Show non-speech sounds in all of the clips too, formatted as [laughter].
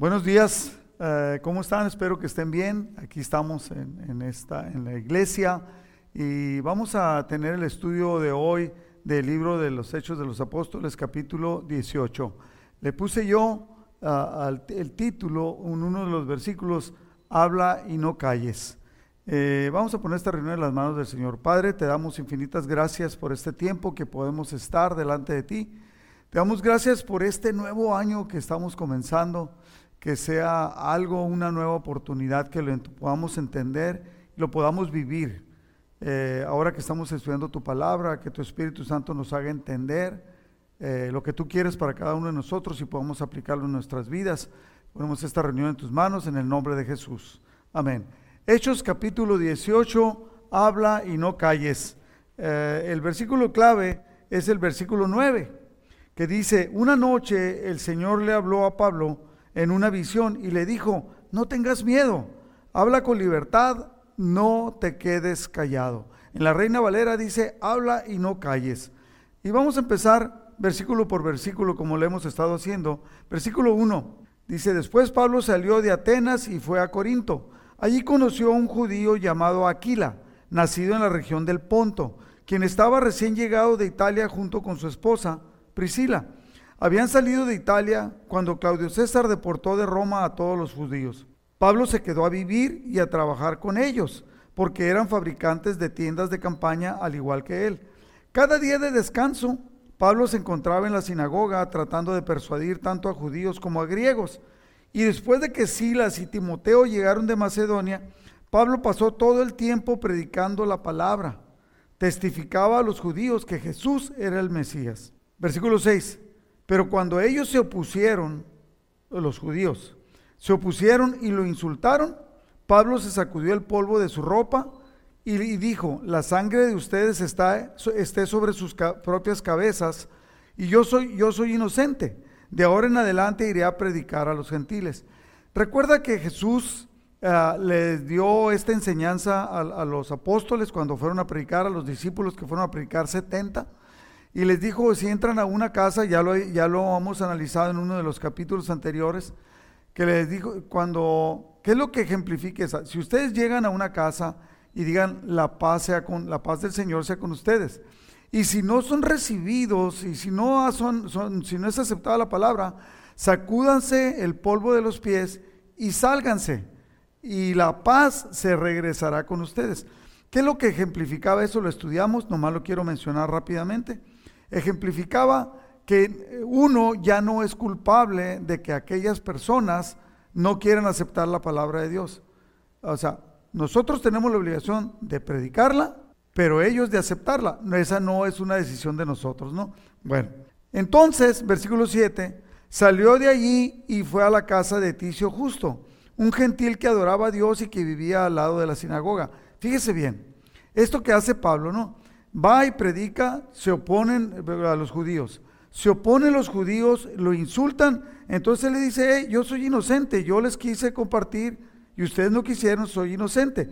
Buenos días, eh, ¿cómo están? Espero que estén bien. Aquí estamos en, esta, en la iglesia y vamos a tener el estudio de hoy del libro de los Hechos de los Apóstoles, capítulo 18. Le puse yo uh, el título, en uno de los versículos, habla y no calles. Eh, vamos a poner esta reunión en las manos del Señor. Padre, te damos infinitas gracias por este tiempo que podemos estar delante de ti. Te damos gracias por este nuevo año que estamos comenzando que sea algo, una nueva oportunidad, que lo podamos entender y lo podamos vivir. Eh, ahora que estamos estudiando tu palabra, que tu Espíritu Santo nos haga entender eh, lo que tú quieres para cada uno de nosotros y podamos aplicarlo en nuestras vidas. Ponemos esta reunión en tus manos en el nombre de Jesús. Amén. Hechos capítulo 18, habla y no calles. Eh, el versículo clave es el versículo 9, que dice, una noche el Señor le habló a Pablo, en una visión y le dijo, no tengas miedo, habla con libertad, no te quedes callado. En la Reina Valera dice, habla y no calles. Y vamos a empezar versículo por versículo como lo hemos estado haciendo. Versículo 1 dice, después Pablo salió de Atenas y fue a Corinto. Allí conoció a un judío llamado Aquila, nacido en la región del Ponto, quien estaba recién llegado de Italia junto con su esposa, Priscila habían salido de Italia cuando Claudio César deportó de Roma a todos los judíos. Pablo se quedó a vivir y a trabajar con ellos, porque eran fabricantes de tiendas de campaña al igual que él. Cada día de descanso, Pablo se encontraba en la sinagoga tratando de persuadir tanto a judíos como a griegos. Y después de que Silas y Timoteo llegaron de Macedonia, Pablo pasó todo el tiempo predicando la palabra. Testificaba a los judíos que Jesús era el Mesías. Versículo 6. Pero cuando ellos se opusieron, los judíos, se opusieron y lo insultaron, Pablo se sacudió el polvo de su ropa y, dijo, la sangre de ustedes está, esté sobre sus propias cabezas y yo soy, yo soy inocente. De ahora en adelante iré a predicar a los gentiles. Recuerda que Jesús uh, les dio esta enseñanza a, a, los apóstoles cuando fueron a predicar, a los discípulos que fueron a predicar 70. Y les dijo, si entran a una casa, ya lo, ya lo hemos analizado en uno de los capítulos anteriores, que les dijo, cuando, ¿qué es lo que ejemplifique esa? Si ustedes llegan a una casa y digan, la paz, sea con, la paz del Señor sea con ustedes. Y si no son recibidos y si no, son, son, si no es aceptada la palabra, sacúdanse el polvo de los pies y sálganse. Y la paz se regresará con ustedes. ¿Qué es lo que ejemplificaba eso? Lo estudiamos, nomás lo quiero mencionar rápidamente ejemplificaba que uno ya no es culpable de que aquellas personas no quieran aceptar la palabra de Dios. O sea, nosotros tenemos la obligación de predicarla, pero ellos de aceptarla. Esa no es una decisión de nosotros, ¿no? Bueno, entonces, versículo 7, salió de allí y fue a la casa de Ticio Justo, un gentil que adoraba a Dios y que vivía al lado de la sinagoga. Fíjese bien, esto que hace Pablo, ¿no? Va y predica, se oponen a los judíos. Se oponen los judíos, lo insultan. Entonces él le dice, yo soy inocente, yo les quise compartir y ustedes no quisieron, soy inocente.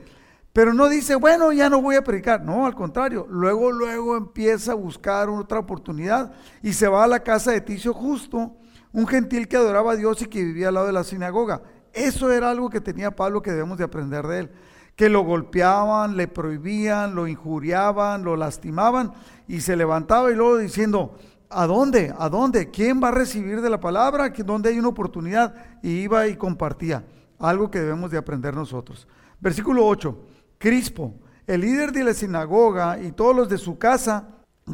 Pero no dice, bueno, ya no voy a predicar. No, al contrario. Luego, luego empieza a buscar otra oportunidad y se va a la casa de Ticio Justo, un gentil que adoraba a Dios y que vivía al lado de la sinagoga. Eso era algo que tenía Pablo que debemos de aprender de él que lo golpeaban, le prohibían, lo injuriaban, lo lastimaban y se levantaba y luego diciendo, ¿a dónde? ¿A dónde? ¿Quién va a recibir de la palabra? ¿Dónde hay una oportunidad? Y iba y compartía, algo que debemos de aprender nosotros. Versículo 8, Crispo, el líder de la sinagoga y todos los de su casa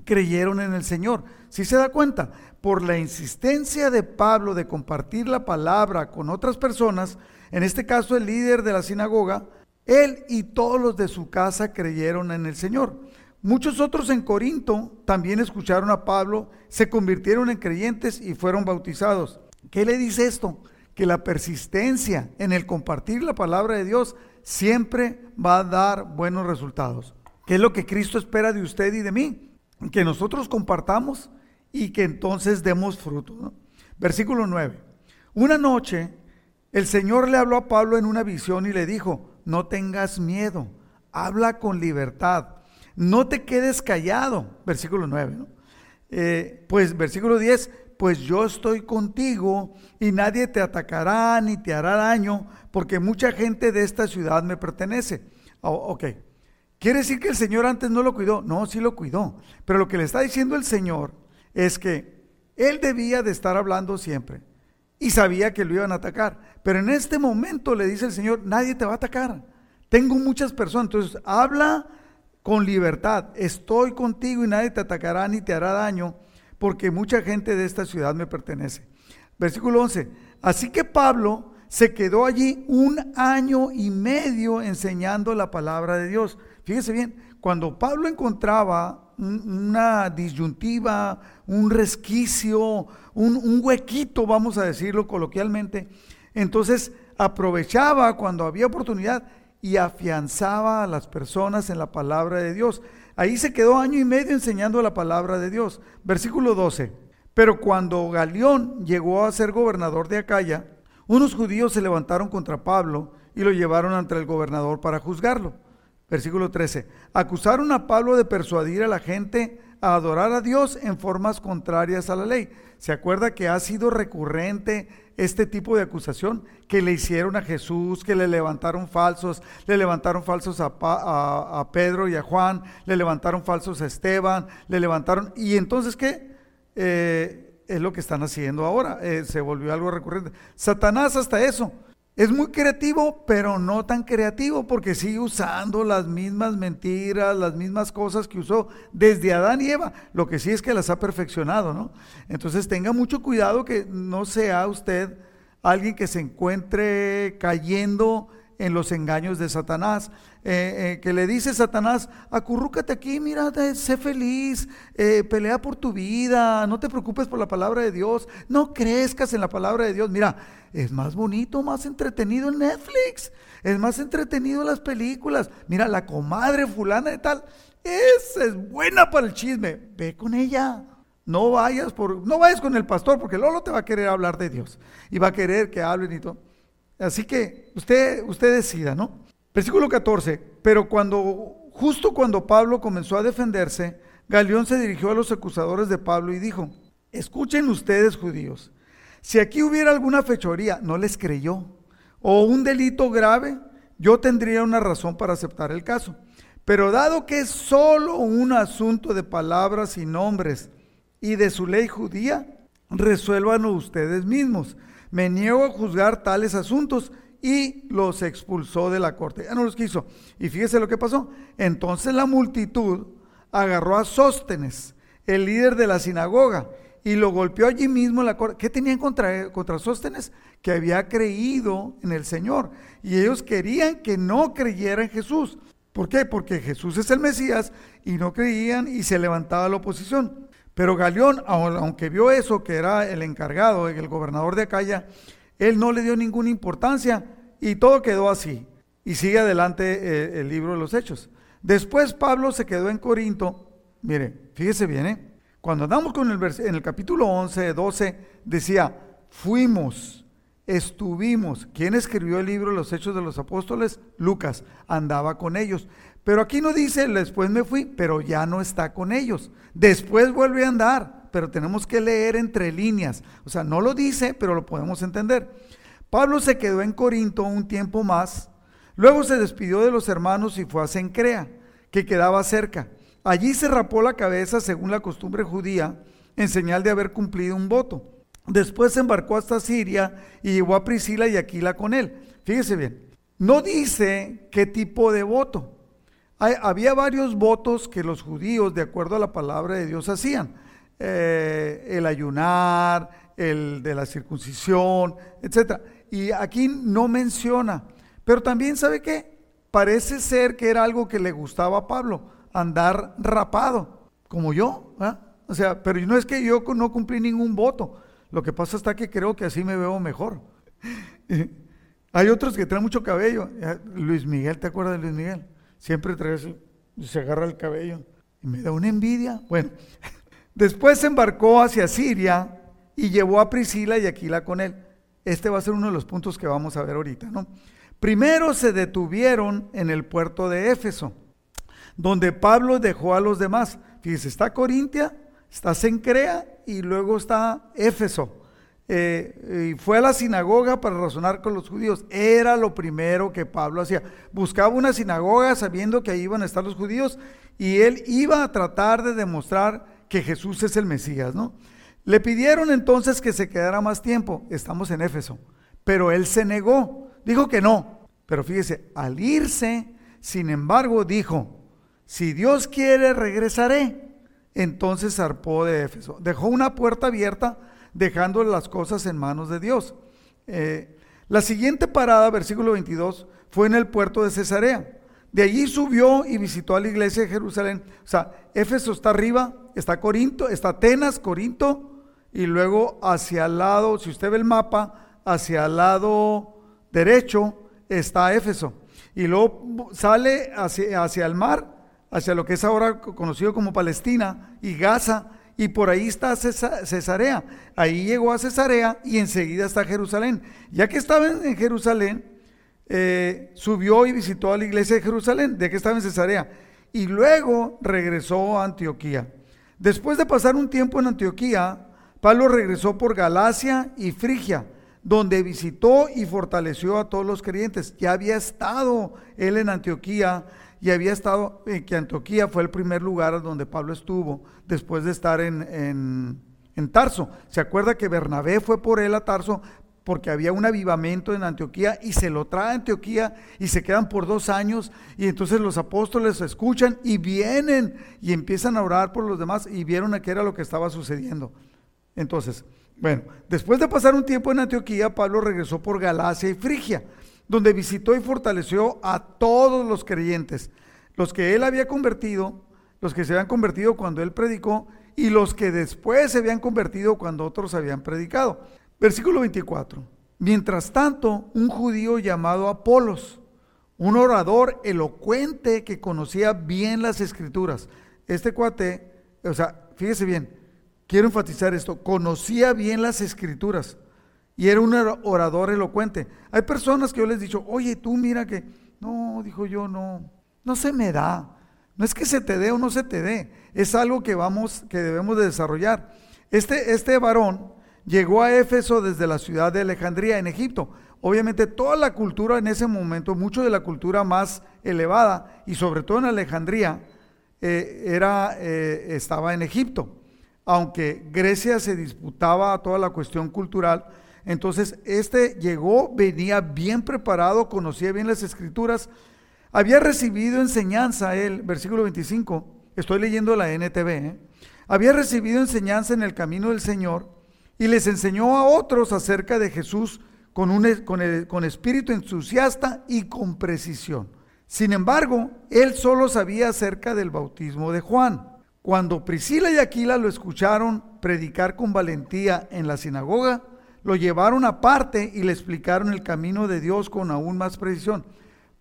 creyeron en el Señor. Si se da cuenta, por la insistencia de Pablo de compartir la palabra con otras personas, en este caso el líder de la sinagoga, él y todos los de su casa creyeron en el Señor. Muchos otros en Corinto también escucharon a Pablo, se convirtieron en creyentes y fueron bautizados. ¿Qué le dice esto? Que la persistencia en el compartir la palabra de Dios siempre va a dar buenos resultados. ¿Qué es lo que Cristo espera de usted y de mí? Que nosotros compartamos y que entonces demos fruto. Versículo 9. Una noche el Señor le habló a Pablo en una visión y le dijo, no tengas miedo, habla con libertad, no te quedes callado, versículo 9, ¿no? Eh, pues versículo 10, pues yo estoy contigo y nadie te atacará ni te hará daño, porque mucha gente de esta ciudad me pertenece. Oh, ok. ¿Quiere decir que el Señor antes no lo cuidó? No, sí lo cuidó. Pero lo que le está diciendo el Señor es que él debía de estar hablando siempre y sabía que lo iban a atacar. Pero en este momento le dice el Señor, nadie te va a atacar. Tengo muchas personas. Entonces, habla con libertad. Estoy contigo y nadie te atacará ni te hará daño, porque mucha gente de esta ciudad me pertenece. Versículo 11. Así que Pablo se quedó allí un año y medio enseñando la palabra de Dios. Fíjese bien, cuando Pablo encontraba una disyuntiva, un resquicio, un, huequito, vamos a decirlo coloquialmente. Entonces aprovechaba cuando había oportunidad y afianzaba a las personas en la palabra de Dios. Ahí se quedó año y medio enseñando la palabra de Dios. Versículo 12. Pero cuando Galión llegó a ser gobernador de Acaya, unos judíos se levantaron contra Pablo y lo llevaron ante el gobernador para juzgarlo. Versículo 13. Acusaron a Pablo de persuadir a la gente a adorar a Dios en formas contrarias a la ley. ¿Se acuerda que ha sido recurrente este tipo de acusación? Que le hicieron a Jesús, que le levantaron falsos, le levantaron falsos a, Pedro y a Juan, le levantaron falsos a Esteban, le levantaron... ¿Y entonces qué? Eh, es lo que están haciendo ahora. Eh, se volvió algo recurrente. Satanás hasta eso es muy creativo, pero no tan creativo porque sigue usando las mismas mentiras, las mismas cosas que usó desde Adán y Eva. Lo que sí es que las ha perfeccionado, ¿no? Entonces tenga mucho cuidado que no sea usted alguien que se encuentre cayendo en los engaños de Satanás. Eh, eh, que le dice Satanás, acurrúcate aquí, mira, sé feliz, eh, pelea por tu vida, no te preocupes por la palabra de Dios, no crezcas en la palabra de Dios. Mira, es más bonito, más entretenido en Netflix, es más entretenido en las películas. Mira, la comadre fulana de tal, esa es buena para el chisme, ve con ella. No vayas por, no vayas con el pastor, porque Lolo te va a querer hablar de Dios y va a querer que hablen y todo. Así que usted, usted decida, ¿no? Versículo 14. Pero cuando, justo cuando Pablo comenzó a defenderse, Galeón se dirigió a los acusadores de Pablo y dijo: Escuchen ustedes, judíos, si aquí hubiera alguna fechoría, no les creyó, o un delito grave, yo tendría una razón para aceptar el caso. Pero dado que es solo un asunto de palabras y nombres y de su ley judía, resuélvanlo ustedes mismos me niego a juzgar tales asuntos y los expulsó de la corte. Ya no los quiso. Y fíjese lo que pasó. Entonces la multitud agarró a Sóstenes, el líder de la sinagoga, y lo golpeó allí mismo en la corte. ¿Qué tenían contra, contra Sóstenes? Que había creído en el Señor. Y ellos querían que no creyera en Jesús. ¿Por qué? Porque Jesús es el Mesías y no creían y se levantaba la oposición. Pero Galeón, aunque vio eso, que era el encargado, el gobernador de Acaya, él no le dio ninguna importancia y todo quedó así. Y sigue adelante eh, el libro de los Hechos. Después Pablo se quedó en Corinto. Mire, fíjese bien, ¿eh? Cuando andamos con el en el capítulo 11, 12, decía, fuimos, estuvimos. ¿Quién escribió el libro de los Hechos de los Apóstoles? Lucas, andaba con ellos. Pero aquí no dice, después me fui, pero ya no está con ellos. Después vuelve a andar, pero tenemos que leer entre líneas. O sea, no lo dice, pero lo podemos entender. Pablo se quedó en Corinto un tiempo más. Luego se despidió de los hermanos y fue a Cencrea, que quedaba cerca. Allí se rapó la cabeza según la costumbre judía, en señal de haber cumplido un voto. Después se embarcó hasta Siria y llevó a Priscila y Aquila con él. Fíjese bien, no dice qué tipo de voto había varios votos que los judíos, de acuerdo a la palabra de Dios, hacían. Eh, el ayunar, el de la circuncisión, etc. Y aquí no menciona. Pero también, ¿sabe qué? Parece ser que era algo que le gustaba a Pablo, andar rapado, como yo. O sea, pero no es que yo no cumplí ningún voto. Lo que pasa está que creo que así me veo mejor. [laughs] Hay otros que traen mucho cabello. Luis Miguel, ¿te acuerdas de Luis Miguel? Siempre trae se agarra el cabello. Y me da una envidia. Bueno, [laughs] después se embarcó hacia Siria y llevó a Priscila y Aquila con él. Este va a ser uno de los puntos que vamos a ver ahorita, ¿no? Primero se detuvieron en el puerto de Éfeso, donde Pablo dejó a los demás. Fíjese, está Corintia, está Sencrea y luego está Éfeso. Eh, y fue a la sinagoga para razonar con los judíos. Era lo primero que Pablo hacía. Buscaba una sinagoga sabiendo que ahí iban a estar los judíos y él iba a tratar de demostrar que Jesús es el Mesías, ¿no? Le pidieron entonces que se quedara más tiempo. Estamos en Éfeso. Pero él se negó. Dijo que no. Pero fíjese, al irse, sin embargo, dijo, si Dios quiere, regresaré. Entonces zarpó de Éfeso. Dejó una puerta abierta dejando las cosas en manos de Dios. Eh, la siguiente parada, versículo 22, fue en el puerto de Cesarea. De allí subió y visitó a la iglesia de Jerusalén. O sea, Éfeso está arriba, está Corinto, está Atenas, Corinto, y luego hacia el lado, si usted ve el mapa, hacia el lado derecho está Éfeso. Y luego sale hacia, hacia el mar, hacia lo que es ahora conocido como Palestina y Gaza, y por ahí está Cesarea. Ahí llegó a Cesarea y enseguida está Jerusalén. Ya que estaba en Jerusalén, eh, subió y visitó a la iglesia de Jerusalén, de que estaba en Cesarea, y luego regresó a Antioquía. Después de pasar un tiempo en Antioquía, Pablo regresó por Galacia y Frigia, donde visitó y fortaleció a todos los creyentes. Ya había estado él en Antioquía y había estado, en que Antioquía fue el primer lugar donde Pablo estuvo después de estar en, en, Tarso. ¿Se acuerda que Bernabé fue por él a Tarso porque había un avivamiento en Antioquía y se lo trae a Antioquía y se quedan por dos años y entonces los apóstoles escuchan y vienen y empiezan a orar por los demás y vieron a qué era lo que estaba sucediendo. Entonces, bueno, después de pasar un tiempo en Antioquía, Pablo regresó por Galacia y Frigia donde visitó y fortaleció a todos los creyentes, los que él había convertido, los que se habían convertido cuando él predicó y los que después se habían convertido cuando otros habían predicado. Versículo 24. Mientras tanto, un judío llamado Apolos, un orador elocuente que conocía bien las escrituras. Este cuate, o sea, fíjese bien, quiero enfatizar esto, conocía bien las escrituras y era un orador elocuente. Hay personas que yo les he dicho, oye, tú mira que, no, dijo yo, no, no se me da. No es que se te dé o no se te dé, es algo que vamos, que debemos de desarrollar. Este, este varón llegó a Éfeso desde la ciudad de Alejandría, en Egipto. Obviamente toda la cultura en ese momento, mucho de la cultura más elevada, y sobre todo en Alejandría, eh, era, eh, estaba en Egipto. Aunque Grecia se disputaba toda la cuestión cultural, entonces, este llegó, venía bien preparado, conocía bien las escrituras, había recibido enseñanza, él, versículo 25, estoy leyendo la NTV, ¿eh? había recibido enseñanza en el camino del Señor y les enseñó a otros acerca de Jesús con, un, con, con espíritu entusiasta y con precisión. Sin embargo, él solo sabía acerca del bautismo de Juan. Cuando Priscila y Aquila lo escucharon predicar con valentía en la sinagoga, lo llevaron aparte y le explicaron el camino de Dios con aún más precisión.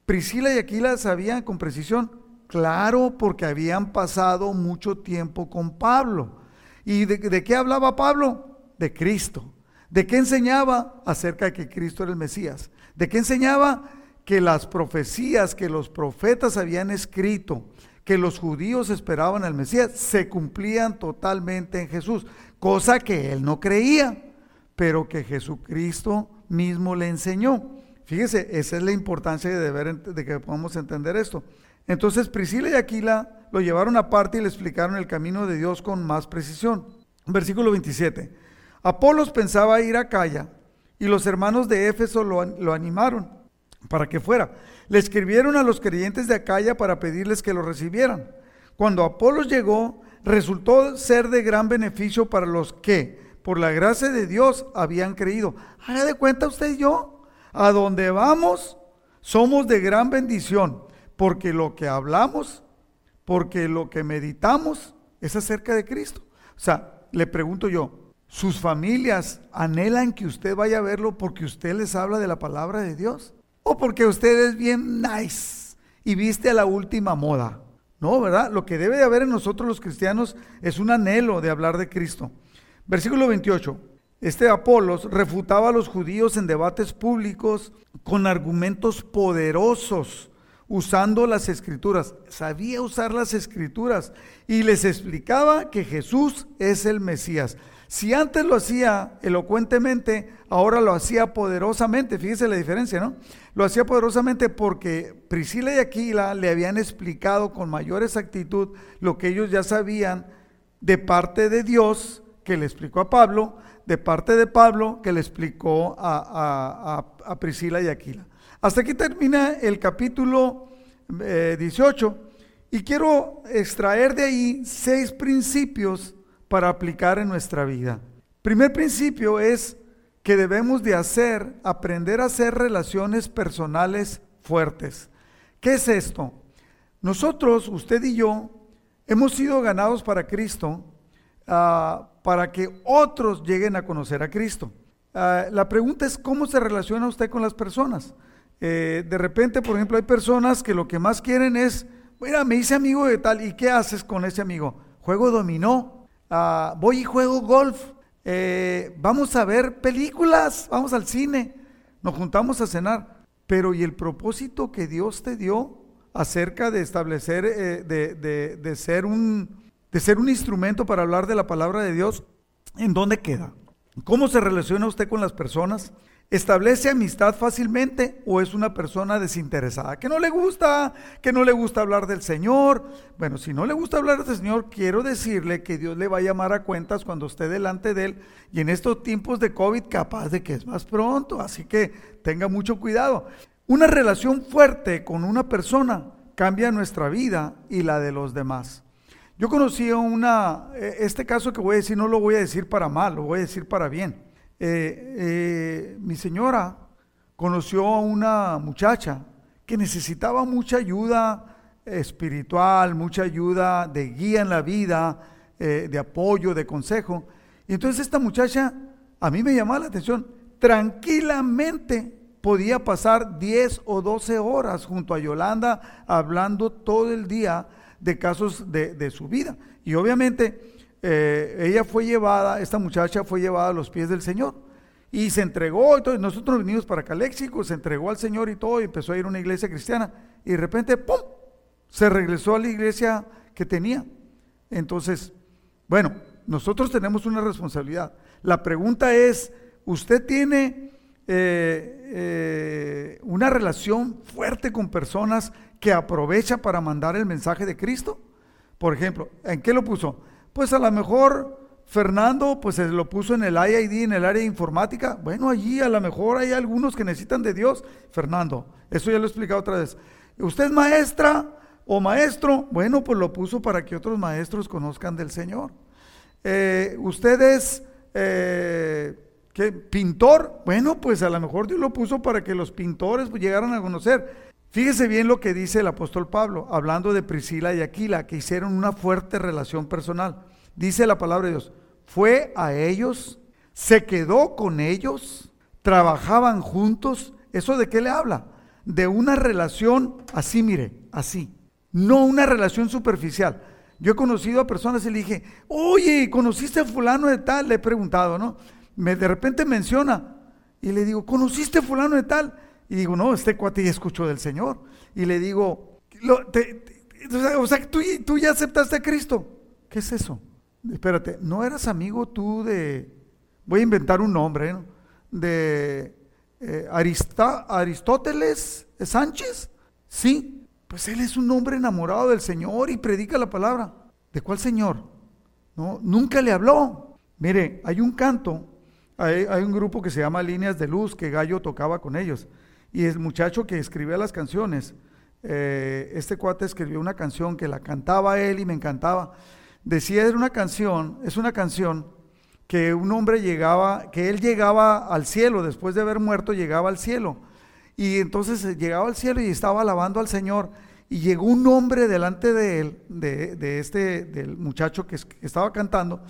Priscila y Aquila sabían con precisión, claro, porque habían pasado mucho tiempo con Pablo. ¿Y de, qué hablaba Pablo? De Cristo. ¿De qué enseñaba? Acerca de que Cristo era el Mesías. ¿De qué enseñaba? Que las profecías que los profetas habían escrito, que los judíos esperaban al Mesías, se cumplían totalmente en Jesús, cosa que él no creía pero que Jesucristo mismo le enseñó. Fíjese, esa es la importancia de, ver, de que podamos entender esto. Entonces Priscila y Aquila lo llevaron aparte y le explicaron el camino de Dios con más precisión. Versículo 27. Apolos pensaba ir a Calla y los hermanos de Éfeso lo, lo animaron para que fuera. Le escribieron a los creyentes de Acaya para pedirles que lo recibieran. Cuando Apolos llegó, resultó ser de gran beneficio para los que, por la gracia de Dios habían creído. Haga de cuenta usted y yo, a donde vamos somos de gran bendición, porque lo que hablamos, porque lo que meditamos es acerca de Cristo. O sea, le pregunto yo, ¿sus familias anhelan que usted vaya a verlo porque usted les habla de la palabra de Dios? ¿O porque usted es bien nice y viste a la última moda? No, ¿verdad? Lo que debe de haber en nosotros los cristianos es un anhelo de hablar de Cristo. Versículo 28. Este Apolos refutaba a los judíos en debates públicos con argumentos poderosos, usando las escrituras. Sabía usar las escrituras y les explicaba que Jesús es el Mesías. Si antes lo hacía elocuentemente, ahora lo hacía poderosamente. Fíjese la diferencia, ¿no? Lo hacía poderosamente porque Priscila y Aquila le habían explicado con mayor exactitud lo que ellos ya sabían de parte de Dios, que le explicó a Pablo, de parte de Pablo, que le explicó a, Priscila y Aquila. Hasta aquí termina el capítulo 18 eh, y quiero extraer de ahí seis principios para aplicar en nuestra vida. Primer principio es que debemos de hacer, aprender a hacer relaciones personales fuertes. ¿Qué es esto? Nosotros, usted y yo, hemos sido ganados para Cristo ah, para que otros lleguen a conocer a Cristo. Ah, la pregunta es cómo se relaciona usted con las personas. Eh, de repente, por ejemplo, hay personas que lo que más quieren es, mira, me hice amigo de tal, ¿y qué haces con ese amigo? Juego dominó, Ah, voy y juego golf, eh, vamos a ver películas, vamos al cine, nos juntamos a cenar. Pero ¿y el propósito que Dios te dio acerca de establecer, eh, de, ser un, de ser un instrumento para hablar de la palabra de Dios? ¿En dónde queda? ¿Cómo se relaciona usted con las personas? establece amistad fácilmente o es una persona desinteresada, que no le gusta, que no le gusta hablar del Señor. Bueno, si no le gusta hablar del Señor, quiero decirle que Dios le va a llamar a cuentas cuando esté delante de Él y en estos tiempos de COVID capaz de que es más pronto, así que tenga mucho cuidado. Una relación fuerte con una persona cambia nuestra vida y la de los demás. Yo conocí una, e, este caso que voy a decir no lo voy a decir para mal, lo voy a decir para bien. Eh, eh, mi señora conoció a una muchacha que necesitaba mucha ayuda espiritual, mucha ayuda de guía en la vida, eh, de apoyo, de consejo. Y entonces esta muchacha, a mí me llamaba la atención, tranquilamente podía pasar 10 o 12 horas junto a Yolanda hablando todo el día de casos de, de su vida. Y obviamente eh, ella fue llevada, esta muchacha fue llevada a los pies del Señor y se entregó. Y nosotros venimos para Caléxico, se entregó al Señor y todo, y empezó a ir a una iglesia cristiana. Y de repente, ¡pum! Se regresó a la iglesia que tenía. Entonces, bueno, nosotros tenemos una responsabilidad. La pregunta es, ¿usted tiene eh, eh, una relación fuerte con personas que aprovecha para mandar el mensaje de Cristo? Por ejemplo, ¿en qué lo puso? Pues a lo mejor Fernando pues se lo puso en el IID, en el área de informática. Bueno, allí a lo mejor hay algunos que necesitan de Dios. Fernando, eso ya lo he explicado otra vez. ¿Usted es maestra o maestro? Bueno, pues lo puso para que otros maestros conozcan del Señor. Eh, ¿Usted es eh, ¿qué? pintor? Bueno, pues a lo mejor Dios lo puso para que los pintores llegaran a conocer. Fíjese bien lo que dice el apóstol Pablo, hablando de Priscila y Aquila, que hicieron una fuerte relación personal. Dice la palabra de Dios, fue a ellos, se quedó con ellos, trabajaban juntos. ¿Eso de qué le habla? De una relación así, mire, así. No una relación superficial. Yo he conocido a personas y le dije, oye, ¿conociste a fulano de tal? Le he preguntado, ¿no? Me de repente menciona y le digo, ¿conociste a fulano de tal? Y digo, no, este cuate ya escuchó del Señor. Y le digo, o sea, ¿tú, tú ya aceptaste a Cristo. ¿Qué es eso? Espérate, ¿no eras amigo tú de, voy a inventar un nombre, ¿no? de eh, Aristóteles Sánchez? Sí, pues él es un hombre enamorado del Señor y predica la palabra. ¿De cuál Señor? No, nunca le habló. Mire, hay un canto, hay, hay un grupo que se llama Líneas de Luz que Gallo tocaba con ellos. Y el muchacho que escribía las canciones, eh, este cuate escribió una canción que la cantaba él y me encantaba. Decía, era una canción, es una canción que un hombre llegaba, que él llegaba al cielo, después de haber muerto llegaba al cielo. Y entonces eh, llegaba al cielo y estaba alabando al Señor. Y llegó un hombre delante de él, de, este, del muchacho que, estaba cantando,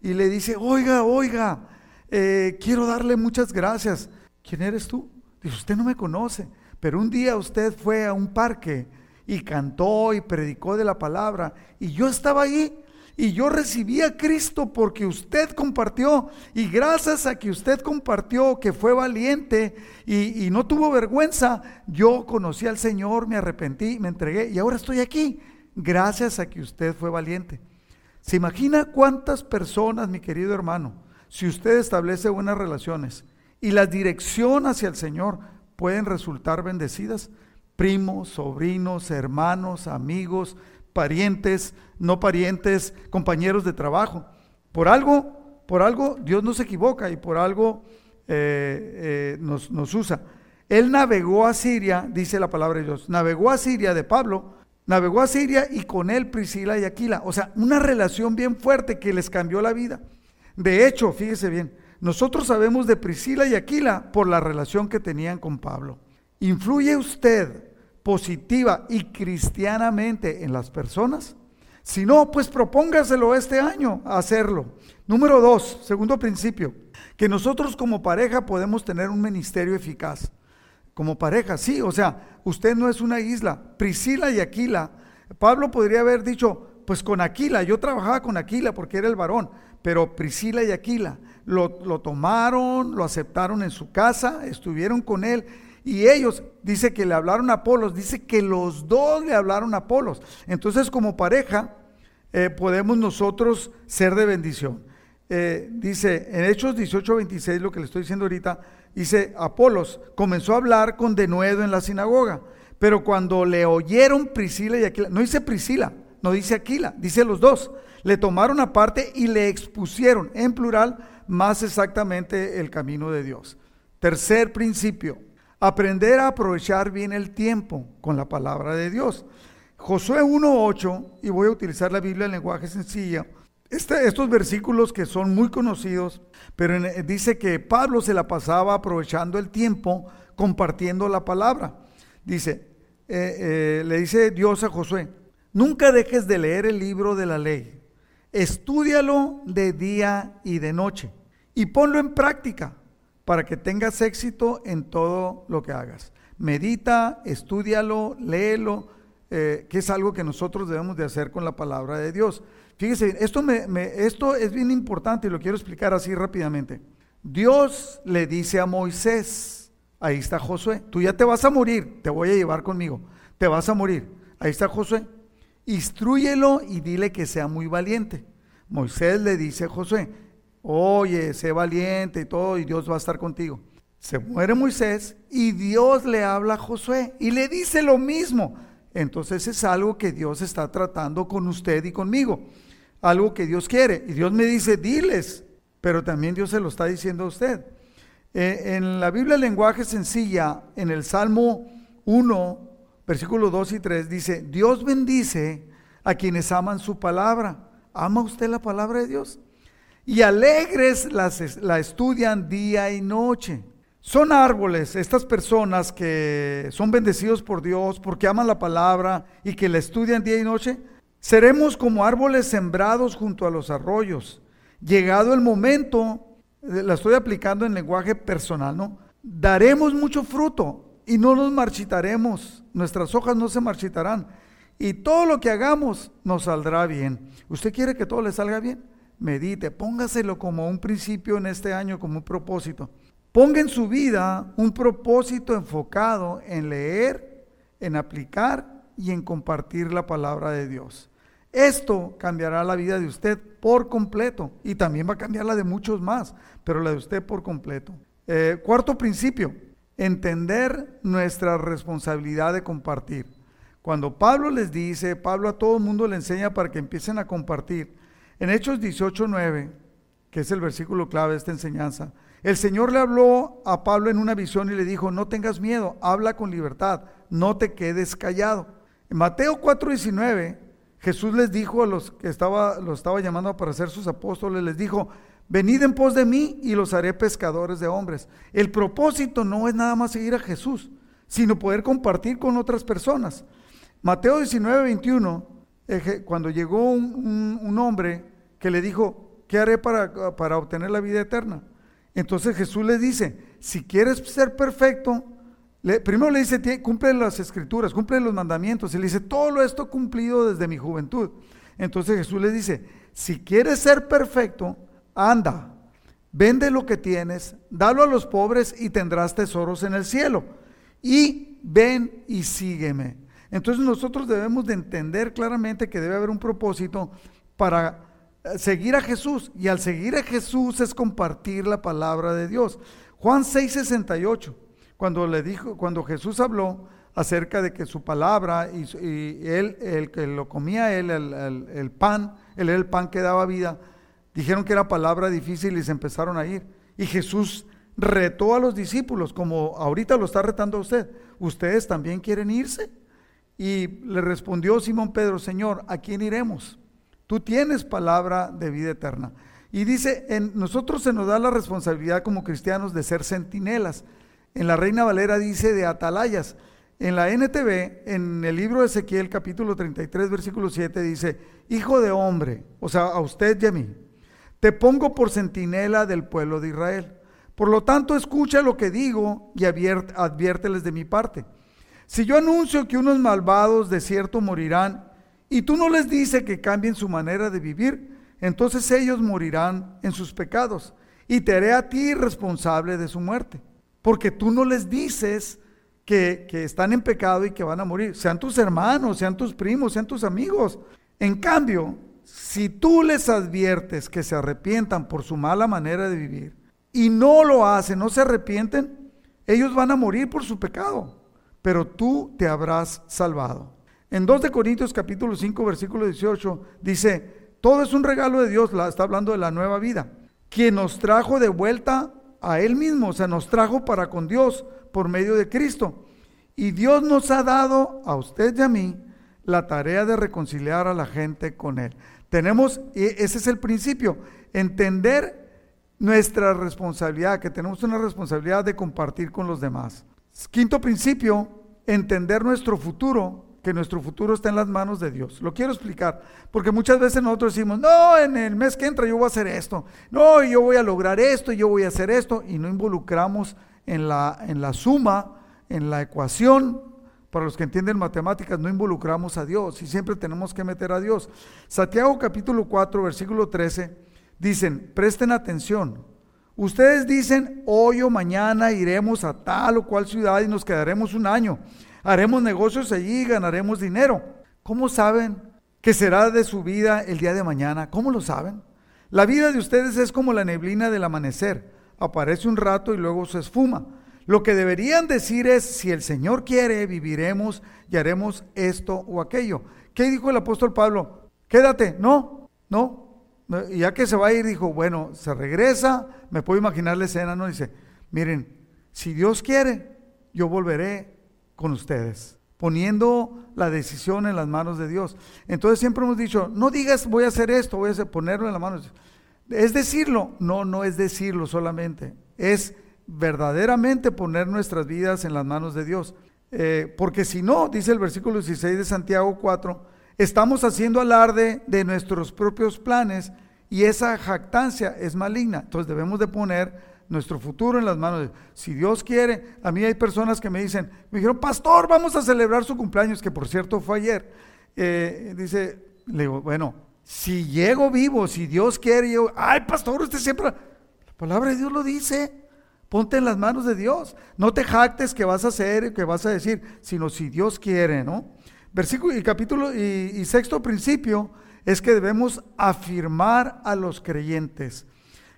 y le dice, oiga, oiga, eh, quiero darle muchas gracias. ¿Quién eres tú? Dice, usted no me conoce, pero un día usted fue a un parque y cantó y predicó de la palabra y yo estaba ahí Y yo recibí a Cristo porque usted compartió. Y gracias a que usted compartió, que fue valiente y, y, no tuvo vergüenza, yo conocí al Señor, me arrepentí, me entregué y ahora estoy aquí. Gracias a que usted fue valiente. ¿Se imagina cuántas personas, mi querido hermano, si usted establece buenas relaciones y la dirección hacia el Señor pueden resultar bendecidas? Primos, sobrinos, hermanos, amigos, parientes, no parientes, compañeros de trabajo. Por algo, por algo Dios no se equivoca y por algo eh, eh, nos, nos usa. Él navegó a Siria, dice la palabra de Dios, navegó a Siria de Pablo, navegó a Siria y con él Priscila y Aquila. O sea, una relación bien fuerte que les cambió la vida. De hecho, fíjese bien, nosotros sabemos de Priscila y Aquila por la relación que tenían con Pablo. ¿Influye usted positiva y cristianamente en las personas? Si no, pues propóngaselo este año hacerlo. Número dos, segundo principio, que nosotros como pareja podemos tener un ministerio eficaz. Como pareja, sí, o sea, usted no es una isla. Priscila y Aquila, Pablo podría haber dicho, pues con Aquila, yo trabajaba con Aquila porque era el varón, pero Priscila y Aquila lo, lo tomaron, lo aceptaron en su casa, estuvieron con él y ellos, dice que le hablaron a Apolos, dice que los dos le hablaron a Apolos. Entonces como pareja eh, podemos nosotros ser de bendición. Eh, dice en Hechos 18, 26, lo que le estoy diciendo ahorita, dice Apolos comenzó a hablar con denuedo en la sinagoga, pero cuando le oyeron Priscila y Aquila, no dice Priscila, no dice Aquila, dice los dos, le tomaron aparte y le expusieron en plural más exactamente el camino de Dios. Tercer principio, Aprender a aprovechar bien el tiempo con la palabra de Dios. Josué 1.8, y voy a utilizar la Biblia en lenguaje sencillo, este, estos versículos que son muy conocidos, pero dice que Pablo se la pasaba aprovechando el tiempo compartiendo la palabra. Dice, eh, eh, le dice Dios a Josué, nunca dejes de leer el libro de la ley, estudialo de día y de noche y ponlo en práctica para que tengas éxito en todo lo que hagas. Medita, estudialo, léelo, eh, que es algo que nosotros debemos de hacer con la palabra de Dios. Fíjese, esto, esto es bien importante y lo quiero explicar así rápidamente. Dios le dice a Moisés, ahí está Josué, tú ya te vas a morir, te voy a llevar conmigo, te vas a morir. Ahí está Josué, instruyelo y dile que sea muy valiente. Moisés le dice a Josué, oye, sé valiente y todo, y Dios va a estar contigo. Se muere Moisés y Dios le habla a Josué y le dice lo mismo. Entonces es algo que Dios está tratando con usted y conmigo. Algo que Dios quiere. Y Dios me dice, diles. Pero también Dios se lo está diciendo a usted. Eh, en la Biblia lenguaje sencilla, en el Salmo 1, versículos 2 y 3, dice, Dios bendice a quienes aman su palabra. ¿Ama usted la palabra de Dios? y alegres las, la estudian día y noche. Son árboles estas personas que son bendecidos por Dios porque aman la palabra y que la estudian día y noche. Seremos como árboles sembrados junto a los arroyos. Llegado el momento, la estoy aplicando en lenguaje personal, ¿no? Daremos mucho fruto y no nos marchitaremos. Nuestras hojas no se marchitarán. Y todo lo que hagamos nos saldrá bien. ¿Usted quiere que todo le salga bien? medite, póngaselo como un principio en este año, como un propósito. Ponga en su vida un propósito enfocado en leer, en aplicar y en compartir la palabra de Dios. Esto cambiará la vida de usted por completo y también va a cambiar la de muchos más, pero la de usted por completo. Eh, cuarto principio, entender nuestra responsabilidad de compartir. Cuando Pablo les dice, Pablo a todo el mundo le enseña para que empiecen a compartir, en Hechos 18:9, que es el versículo clave de esta enseñanza, el Señor le habló a Pablo en una visión y le dijo, no tengas miedo, habla con libertad, no te quedes callado. En Mateo 4:19, Jesús les dijo a los que estaba, los estaba llamando para ser sus apóstoles, les dijo, venid en pos de mí y los haré pescadores de hombres. El propósito no es nada más seguir a Jesús, sino poder compartir con otras personas. Mateo 19:21 cuando llegó un, hombre que le dijo, ¿qué haré para, para obtener la vida eterna? Entonces Jesús le dice, si quieres ser perfecto, primero le dice, cumple las escrituras, cumple los mandamientos. Y le dice, todo esto cumplido desde mi juventud. Entonces Jesús le dice, si quieres ser perfecto, anda, vende lo que tienes, dalo a los pobres y tendrás tesoros en el cielo. Y ven y sígueme. Entonces nosotros debemos de entender claramente que debe haber un propósito para eh, seguir a Jesús. Y al seguir a Jesús es compartir la palabra de Dios. Juan 6:68, cuando le dijo, cuando Jesús habló acerca de que su palabra y, él, el que lo comía él, el, pan, él era el pan que daba vida, dijeron que era palabra difícil y se empezaron a ir. Y Jesús retó a los discípulos, como ahorita lo está retando a usted. ¿Ustedes también quieren irse? Y le respondió Simón Pedro, Señor, ¿a quién iremos? Tú tienes palabra de vida eterna. Y dice, en nosotros se nos da la responsabilidad como cristianos de ser centinelas. En la Reina Valera dice de atalayas. En la NTV, en el libro de Ezequiel capítulo 33, versículo 7, dice, Hijo de hombre, o sea, a usted y a mí, te pongo por centinela del pueblo de Israel. Por lo tanto, escucha lo que digo y adviérteles de mi parte. Si yo anuncio que unos malvados de cierto morirán y tú no les dices que cambien su manera de vivir, entonces ellos morirán en sus pecados y te haré a ti responsable de su muerte. Porque tú no les dices que, que están en pecado y que van a morir, sean tus hermanos, sean tus primos, sean tus amigos. En cambio, si tú les adviertes que se arrepientan por su mala manera de vivir y no lo hacen, no se arrepienten, ellos van a morir por su pecado pero tú te habrás salvado. En 2 de Corintios capítulo 5 versículo 18 dice, todo es un regalo de Dios, está hablando de la nueva vida, quien nos trajo de vuelta a Él mismo, o sea, nos trajo para con Dios por medio de Cristo. Y Dios nos ha dado a usted y a mí la tarea de reconciliar a la gente con Él. Tenemos, ese es el principio, entender nuestra responsabilidad, que tenemos una responsabilidad de compartir con los demás. Quinto principio, entender nuestro futuro, que nuestro futuro está en las manos de Dios. Lo quiero explicar, porque muchas veces nosotros decimos, no, en el mes que entra yo voy a hacer esto, no, yo voy a lograr esto, yo voy a hacer esto, y no involucramos en la, en la suma, en la ecuación, para los que entienden matemáticas, no involucramos a Dios y siempre tenemos que meter a Dios. Santiago capítulo 4, versículo 13, dicen, presten atención, Ustedes dicen, hoy o mañana iremos a tal o cual ciudad y nos quedaremos un año. Haremos negocios allí y ganaremos dinero. ¿Cómo saben que será de su vida el día de mañana? ¿Cómo lo saben? La vida de ustedes es como la neblina del amanecer. Aparece un rato y luego se esfuma. Lo que deberían decir es, si el Señor quiere, viviremos y haremos esto o aquello. ¿Qué dijo el apóstol Pablo? Quédate. No, no, ya que se va a ir, dijo, bueno, se regresa, me puedo imaginar la escena, ¿no? Dice, miren, si Dios quiere, yo volveré con ustedes, poniendo la decisión en las manos de Dios. Entonces siempre hemos dicho, no digas voy a hacer esto, voy a ponerlo en las manos. ¿Es decirlo? No, no es decirlo solamente, es verdaderamente poner nuestras vidas en las manos de Dios. Eh, porque si no, dice el versículo 16 de Santiago 4, Estamos haciendo alarde de nuestros propios planes y esa jactancia es maligna. Entonces debemos de poner nuestro futuro en las manos de Si Dios quiere, a mí hay personas que me dicen, me dijeron, pastor, vamos a celebrar su cumpleaños, que por cierto fue ayer. Eh, dice, le digo, bueno, si llego vivo, si Dios quiere, yo, ay, pastor, usted siempre, la palabra de Dios lo dice. Ponte en las manos de Dios. No te jactes que vas a hacer, que vas a decir, sino si Dios quiere, ¿no? Versículo y capítulo y, sexto principio es que debemos afirmar a los creyentes.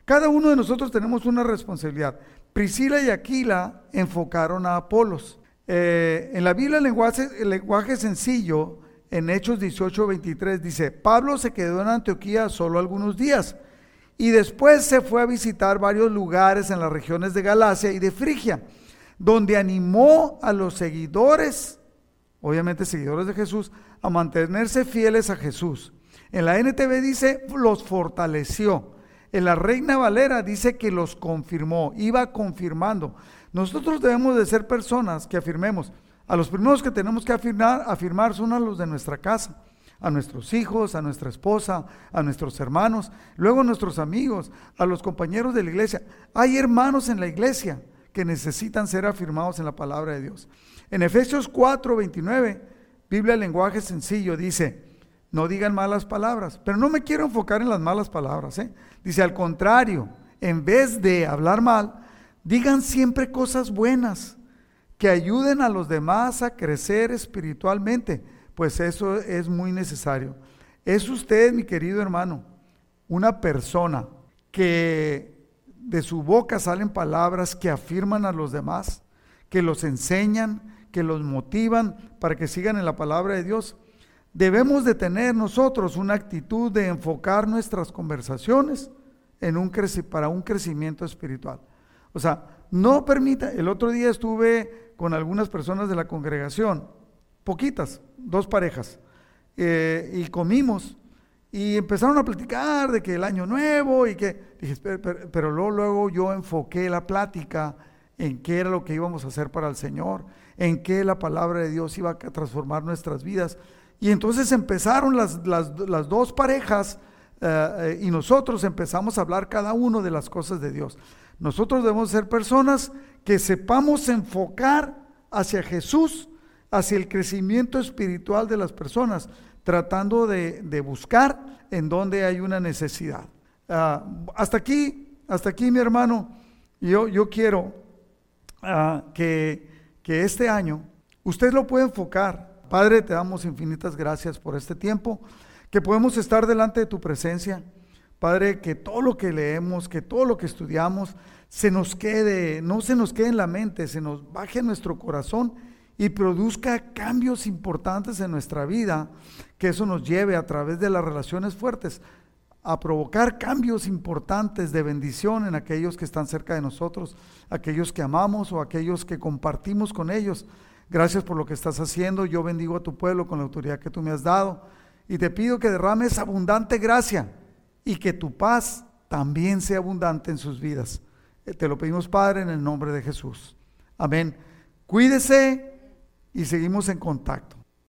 Cada uno de nosotros tenemos una responsabilidad. Priscila y Aquila enfocaron a Apolos. Eh, en la Biblia el lenguaje, el lenguaje sencillo, en Hechos 18, 23, dice, Pablo se quedó en Antioquía solo algunos días y después se fue a visitar varios lugares en las regiones de Galacia y de Frigia, donde animó a los seguidores obviamente seguidores de Jesús, a mantenerse fieles a Jesús. En la NTV dice, los fortaleció. En la Reina Valera dice que los confirmó, iba confirmando. Nosotros debemos de ser personas que afirmemos. A los primeros que tenemos que afirmar, afirmar son a los de nuestra casa, a nuestros hijos, a nuestra esposa, a nuestros hermanos, luego a nuestros amigos, a los compañeros de la iglesia. Hay hermanos en la iglesia que necesitan ser afirmados en la palabra de Dios. En Efesios 4, 29, Biblia lenguaje sencillo, dice, no digan malas palabras. Pero no me quiero enfocar en las malas palabras. ¿eh? Dice, al contrario, en vez de hablar mal, digan siempre cosas buenas que ayuden a los demás a crecer espiritualmente, pues eso es muy necesario. Es usted, mi querido hermano, una persona que de su boca salen palabras que afirman a los demás, que los enseñan, que los motivan para que sigan en la palabra de Dios. Debemos de tener nosotros una actitud de enfocar nuestras conversaciones en un para un crecimiento espiritual. O sea, no permita, el otro día estuve con algunas personas de la congregación, poquitas, dos parejas, eh, y comimos y empezaron a platicar de que el año nuevo y que, dije, pero, luego, yo enfoqué la plática en qué era lo que íbamos a hacer para el Señor, en qué la palabra de Dios iba a transformar nuestras vidas. Y entonces empezaron las, dos parejas eh, eh, y nosotros empezamos a hablar cada uno de las cosas de Dios. Nosotros debemos ser personas que sepamos enfocar hacia Jesús, hacia el crecimiento espiritual de las personas tratando de, buscar en donde hay una necesidad. Ah, hasta aquí, hasta aquí mi hermano, yo, yo quiero ah, que, que este año usted lo pueda enfocar. Padre, te damos infinitas gracias por este tiempo, que podemos estar delante de tu presencia. Padre, que todo lo que leemos, que todo lo que estudiamos, se nos quede, no se nos quede en la mente, se nos baje en nuestro corazón y produzca cambios importantes en nuestra vida, que eso nos lleve a través de las relaciones fuertes a provocar cambios importantes de bendición en aquellos que están cerca de nosotros, aquellos que amamos o aquellos que compartimos con ellos. Gracias por lo que estás haciendo. Yo bendigo a tu pueblo con la autoridad que tú me has dado y te pido que derrames abundante gracia y que tu paz también sea abundante en sus vidas. Eh, te lo pedimos, Padre, en el nombre de Jesús. Amén. Cuídese y seguimos en contacto.